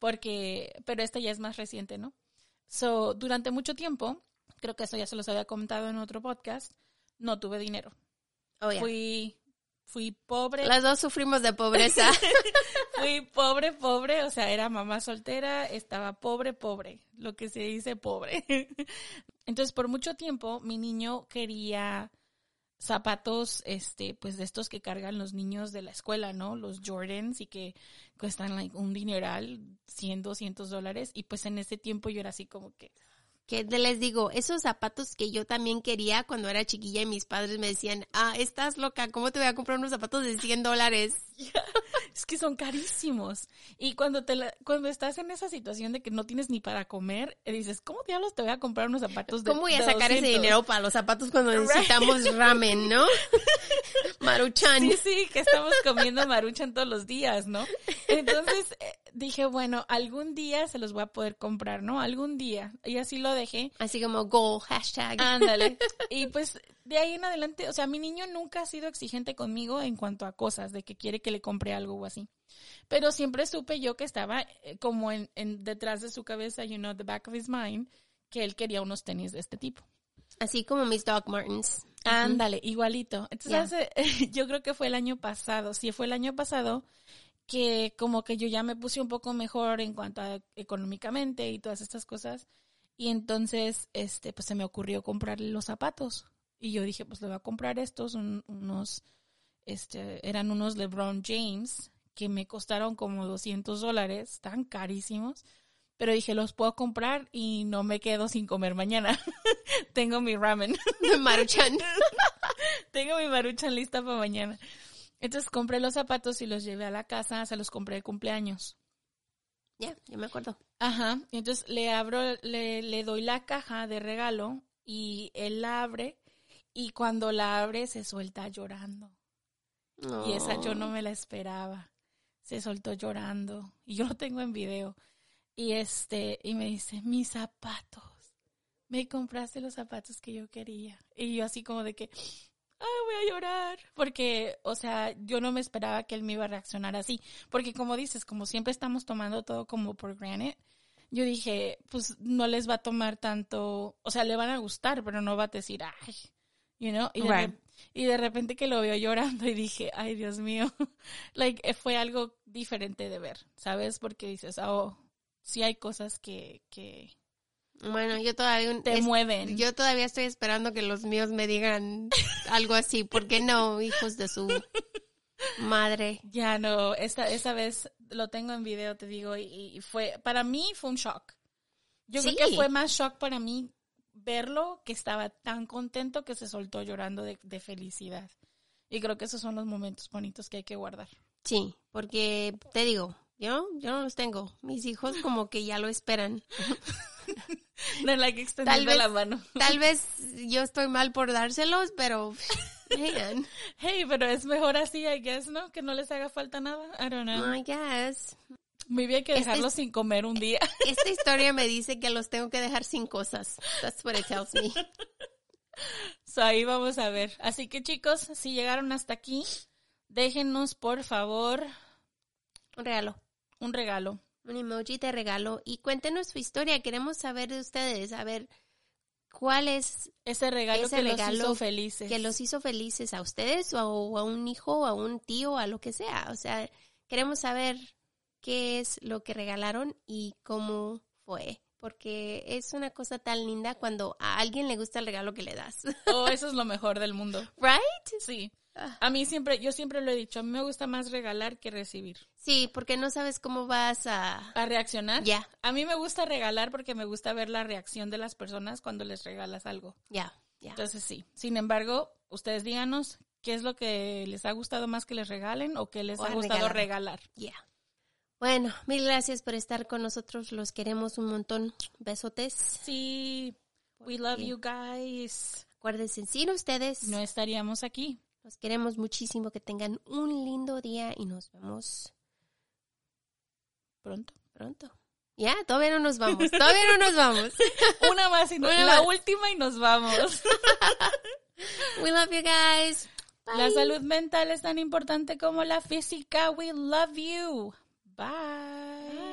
porque, pero esta ya es más reciente, ¿no? So, durante mucho tiempo, creo que eso ya se los había comentado en otro podcast, no tuve dinero. Oh, Fui, fui pobre. Las dos sufrimos de pobreza. fui pobre, pobre, o sea, era mamá soltera, estaba pobre, pobre, lo que se dice pobre. Entonces, por mucho tiempo, mi niño quería zapatos, este, pues de estos que cargan los niños de la escuela, ¿no? Los Jordans y que cuestan like, un dineral, 100, 200 dólares. Y pues en ese tiempo yo era así como que... Que les digo, esos zapatos que yo también quería cuando era chiquilla y mis padres me decían, ah, estás loca, ¿cómo te voy a comprar unos zapatos de 100 dólares? Es que son carísimos. Y cuando te la- cuando estás en esa situación de que no tienes ni para comer, eh, dices, ¿cómo diablos te voy a comprar unos zapatos de ¿Cómo voy a sacar ese 200? dinero para los zapatos cuando Right. necesitamos ramen, no? Maruchan. Sí, sí, que estamos comiendo maruchan todos los días, ¿no? Entonces eh, dije, bueno, algún día se los voy a poder comprar, ¿no? Algún día. Y así lo dejé. Así como goal, hashtag. Ándale. Y pues de ahí en adelante, o sea, mi niño nunca ha sido exigente conmigo en cuanto a cosas, de que quiere que le compre algo o así. Pero siempre supe yo que estaba eh, como en, en detrás de su cabeza, you know, the back of his mind, que él quería unos tenis de este tipo. Así como mis Doc Martens. Ándale, igualito. Entonces, hace- yo creo que fue el año pasado, sí, fue el año pasado que como que yo ya me puse un poco mejor en cuanto a económicamente y todas estas cosas. Y entonces, este, pues se me ocurrió comprarle los zapatos. Y yo dije, pues le voy a comprar estos, un- unos, este, eran unos LeBron James que me costaron como 200 dólares, tan carísimos. Pero dije, los puedo comprar y no me quedo sin comer mañana. Tengo mi ramen. Maruchan. Tengo mi maruchan lista para mañana. Entonces compré los zapatos y los llevé a la casa, se los compré de cumpleaños. Ya, ya me acuerdo. Ajá. Entonces le abro, le, le doy la caja de regalo y él la abre y cuando la abre se suelta llorando. Y esa yo no me la esperaba. Se soltó llorando y yo lo tengo en video. Y este, y me dice, mis zapatos. Me compraste los zapatos que yo quería. Y yo así como de que, ay, voy a llorar. Porque, o sea, yo no me esperaba que él me iba a reaccionar así. Porque como dices, como siempre estamos tomando todo como por granted, yo dije, pues no les va a tomar tanto, o sea, le van a gustar, pero no va a decir, ay, you know, y de, Right. rep- y de repente que lo veo llorando y dije, ay, Dios mío, like, eh, fue algo diferente de ver, ¿sabes? Porque dices, oh, sí hay cosas que, que Bueno, yo todavía te es- mueven. yo todavía estoy esperando que los míos me digan algo así, ¿por qué no, hijos de su madre? Ya no, esta, esta vez lo tengo en video, te digo, y, y fue, para mí fue un shock. Yo Sí. creo que fue más shock para mí verlo que estaba tan contento que se soltó llorando de, de felicidad. Y creo que esos son los momentos bonitos que hay que guardar. Sí, porque te digo, yo yo no los tengo. Mis hijos como que ya lo esperan. No que extendiendo vez- la mano. Tal vez yo estoy mal por dárselos, pero man, Hey, pero es mejor así, I guess, ¿no? Que no les haga falta nada. I don't know. I guess. Muy bien que Este dejarlos sin comer un día. Esta historia me dice que los tengo que dejar sin cosas. That's what it tells me. So, ahí vamos a ver. Así que chicos, si llegaron hasta aquí, déjenos por favor Un regalo. un regalo. Un emoji de regalo. Y cuéntenos su historia. Queremos saber de ustedes. A ver cuál es Ese regalo Ese que los hizo felices. que los hizo felices a ustedes o a un hijo, a un tío, a lo que sea. O sea, queremos saber qué es lo que regalaron y cómo fue. Porque es una cosa tan linda cuando a alguien le gusta el regalo que le das. Oh, eso es lo mejor del mundo. ¿Right? Sí. Ah. A mí siempre, yo siempre lo he dicho, a mí me gusta más regalar que recibir. Sí, porque no sabes cómo vas a... ¿A reaccionar? Ya, A mí me gusta regalar porque me gusta ver la reacción de las personas cuando les regalas algo. ya, ya. Entonces sí. Sin embargo, ustedes díganos qué es lo que les ha gustado más que les regalen o qué les O ha gustado regalar. Ya. Bueno, mil gracias por estar con nosotros. Los queremos un montón. Besotes. Sí. We love you guys. Acuérdense, sin ustedes, No estaríamos aquí. Los queremos muchísimo. Que tengan un lindo día y nos vemos Pronto. pronto. Ya, todavía no nos vamos. Todavía no nos vamos. Una más y no- Una la más. última y nos vamos. We love you guys. La salud mental es tan importante como la física. We love you. Bye. Bye.